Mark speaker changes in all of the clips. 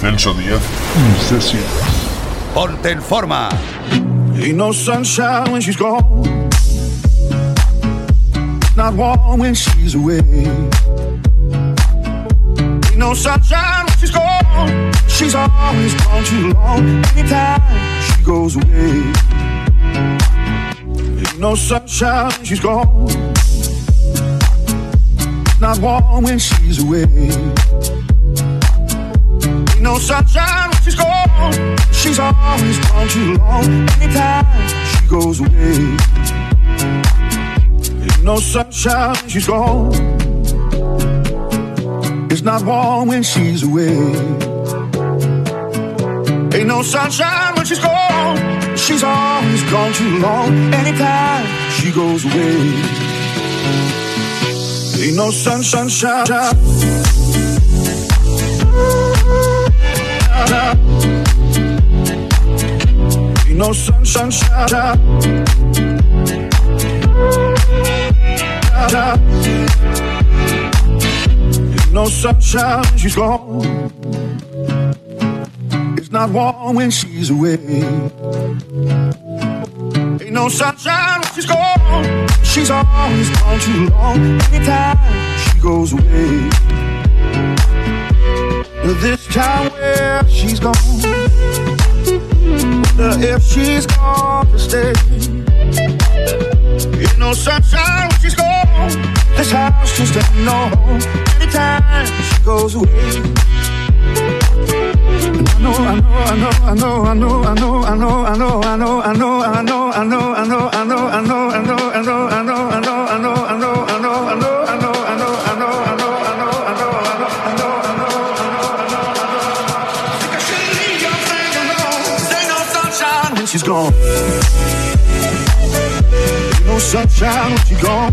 Speaker 1: Celso Díaz
Speaker 2: y Ceci.
Speaker 3: Ponte en forma.
Speaker 4: Ain't no sunshine when she's gone. Not warm when she's away. Ain't no sunshine when she's gone. She's always gone too long. Anytime she goes away. Ain't no sunshine when she's gone. Not warm when she's away no sunshine when she's gone. She's always gone too long. Anytime she goes away, ain't no sunshine when she's gone. It's not warm when she's away. Ain't no sunshine when she's gone. She's always gone too long. Anytime she goes away, ain't no sun, sunshine. Ain't no sunshine. Ain't no sunshine when she's gone. It's not warm when she's away. Ain't no sunshine when she's gone. She's always gone too long. Anytime she goes away. But this time, where she's gone. Wonder if she's gone to stay. Ain't no sunshine when she's gone. This house just ain't no home. Anytime she goes away. And I know, I know, I know, I know, I know, I know, I know, I know, I know, I know, I know, I know, I know, I know, I know, I know.
Speaker 5: Sunshine when she's gone.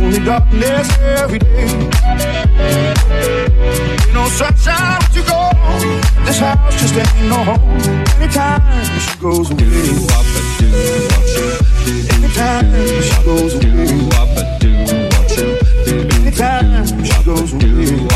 Speaker 5: Only darkness every day. Ain't no sunshine when she's gone. This house just ain't no home. Anytime she goes away. Anytime she goes away. Anytime she goes away.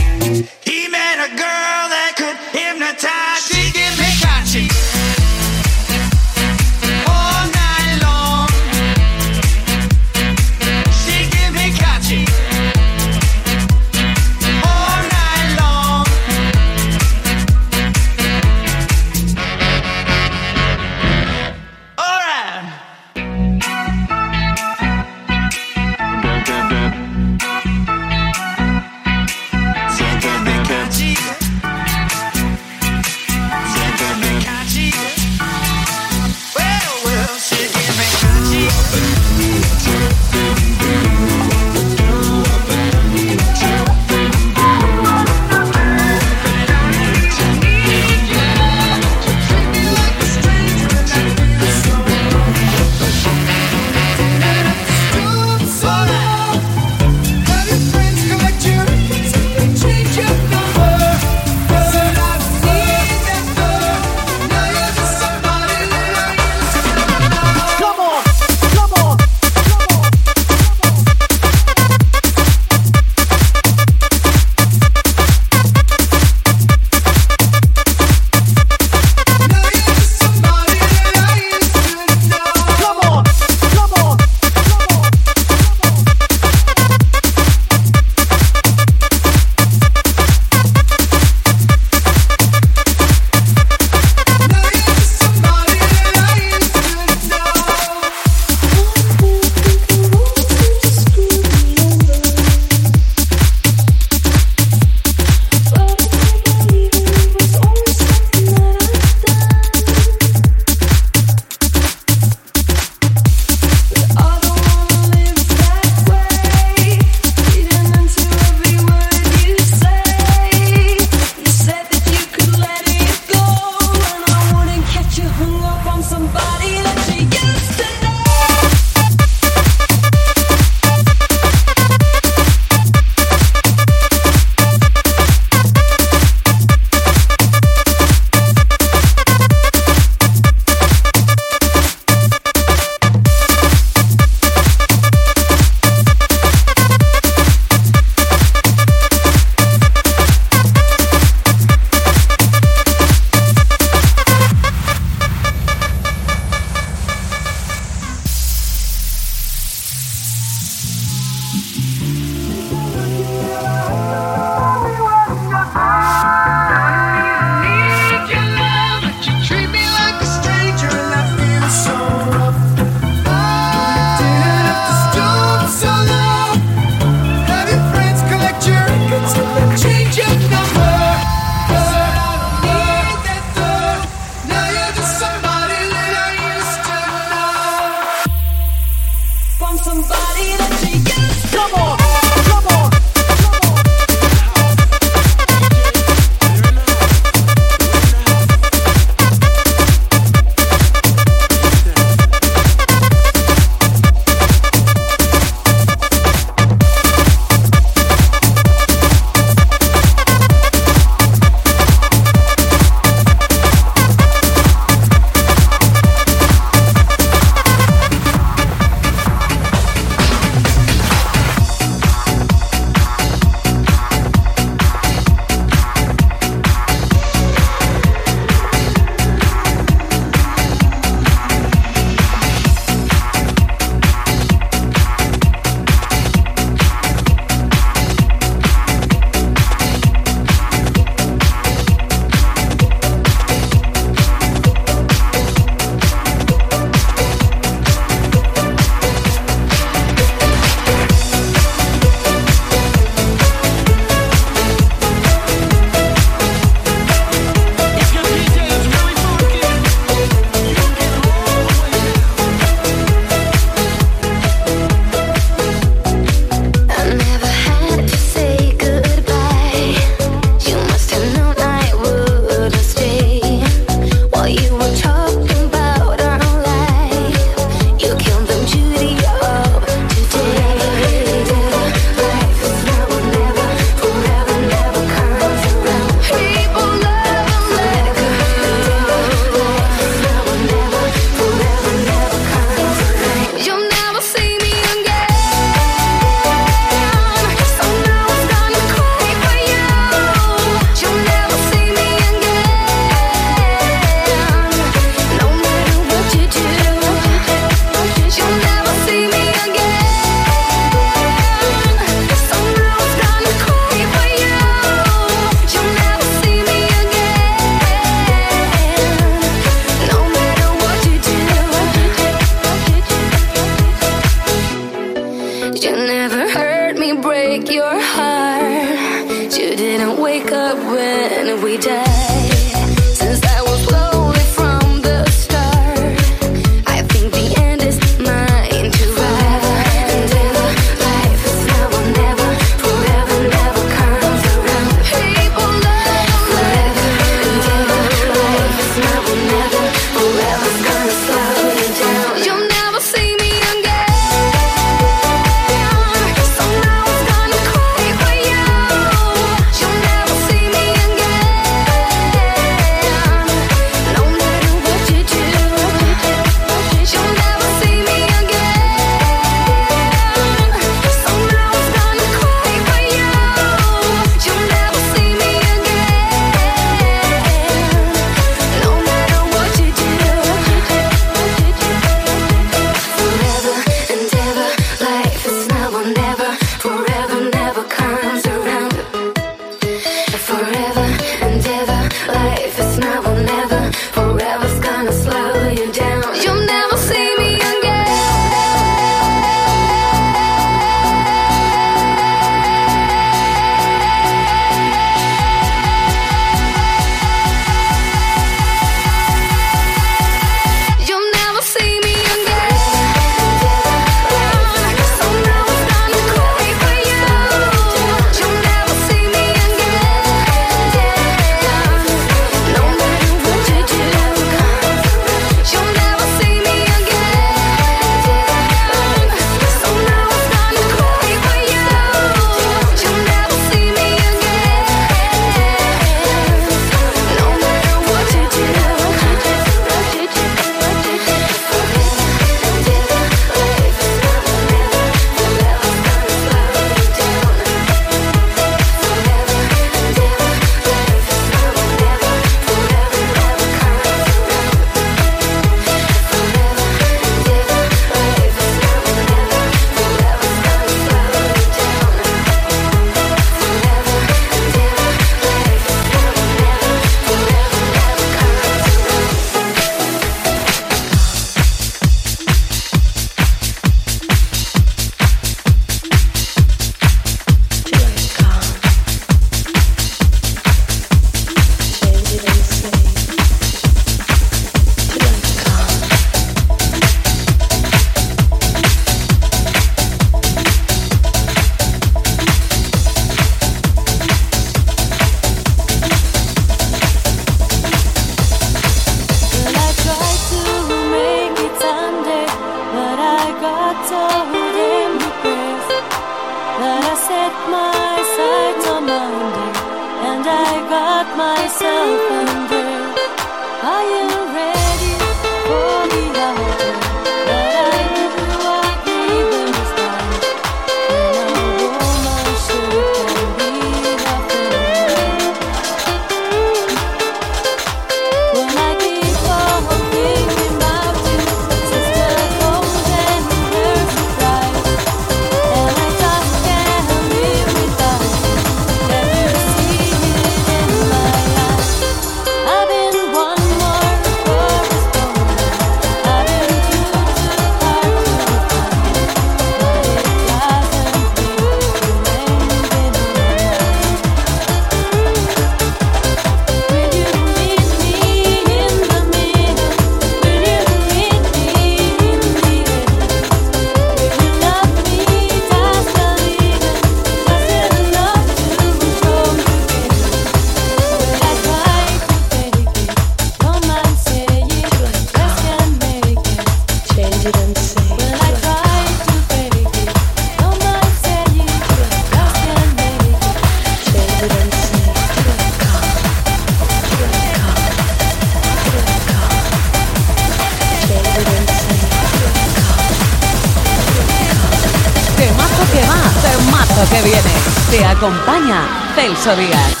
Speaker 1: Celso Díaz.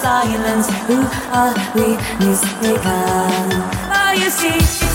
Speaker 2: Silence. Who are we mistaken? Oh, you see,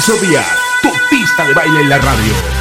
Speaker 6: Díaz, tu pista de baile en la radio.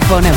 Speaker 7: pone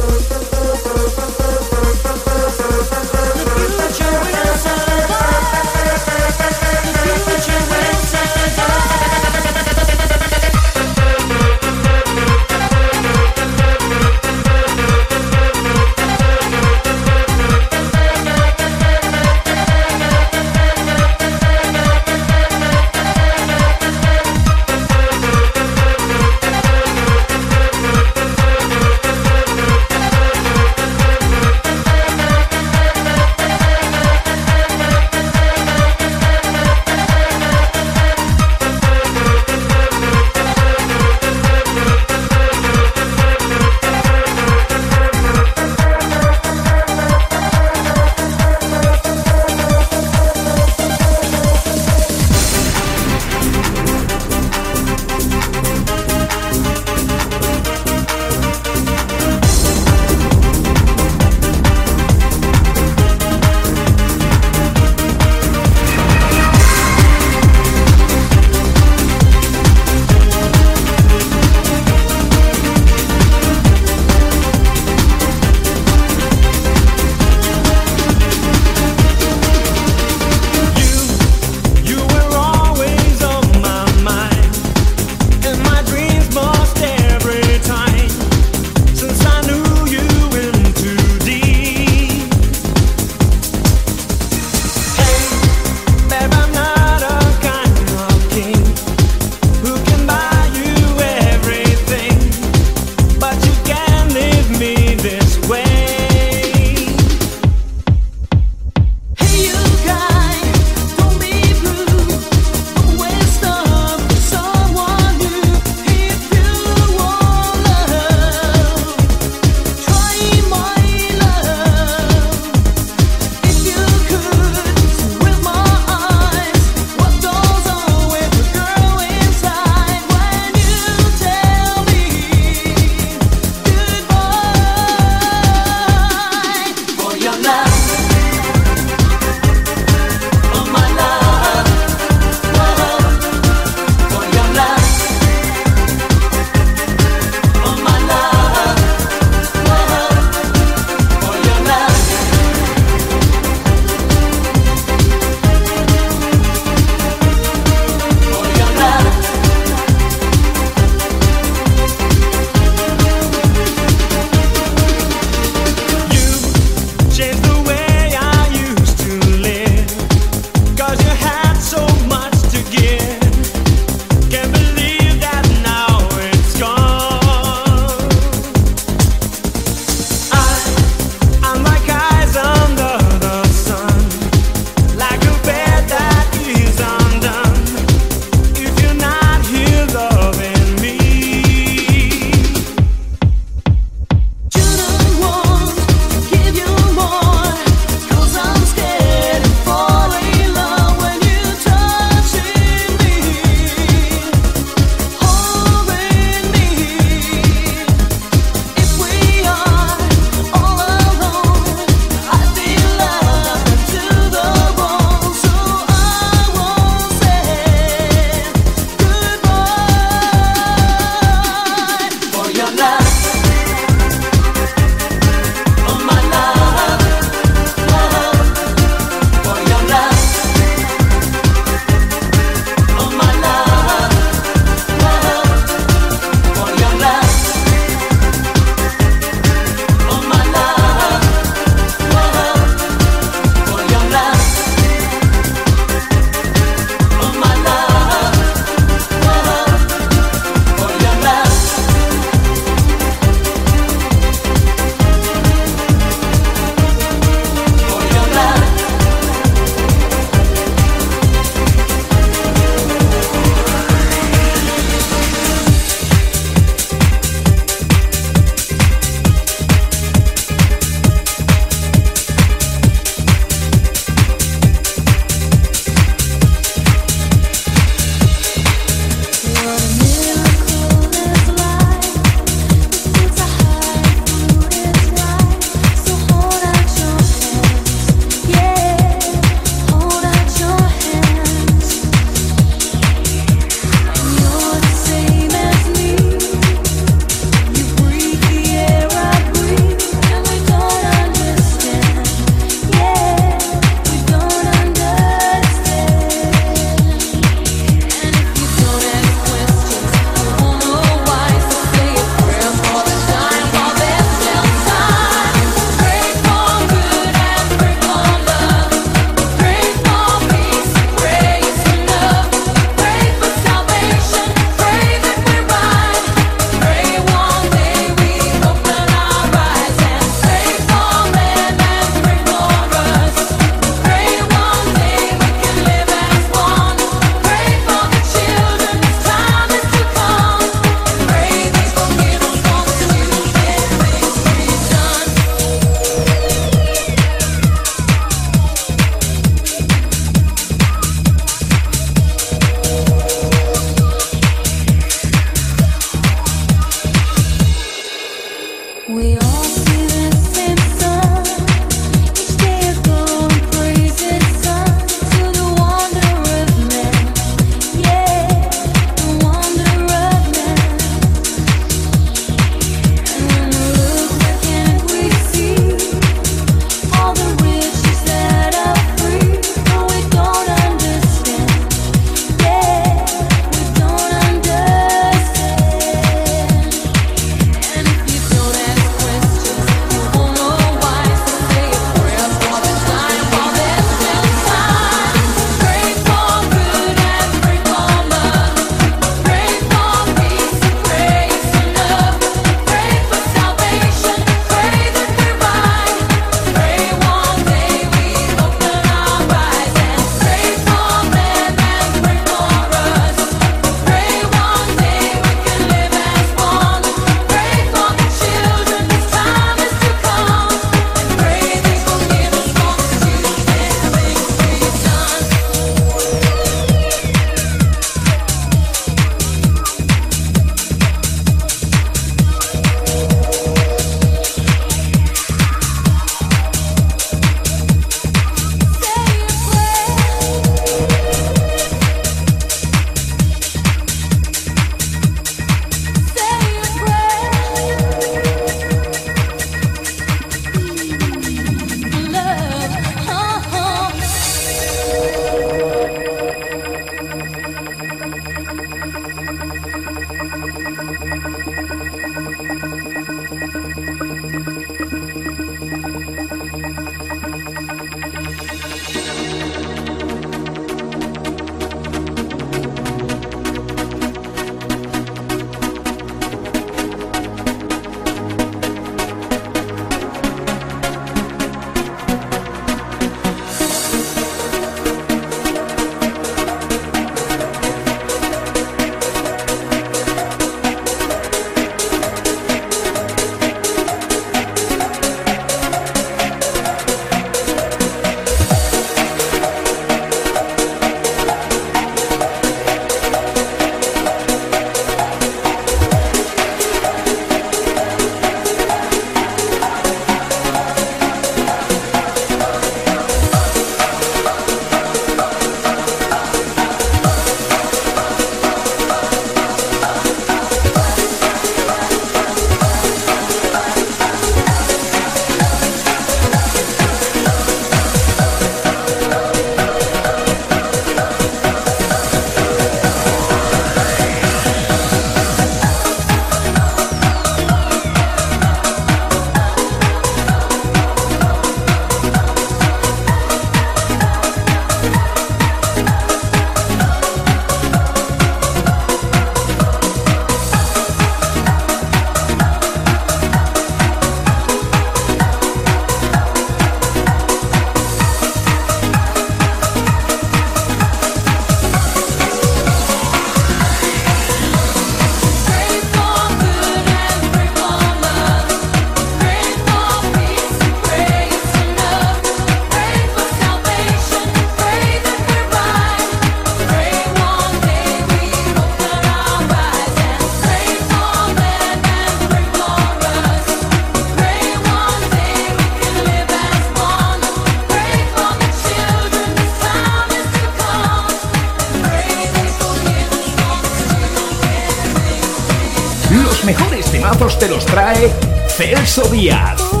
Speaker 7: te
Speaker 8: los trae Celso Díaz.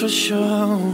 Speaker 9: for sure.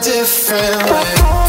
Speaker 9: different way.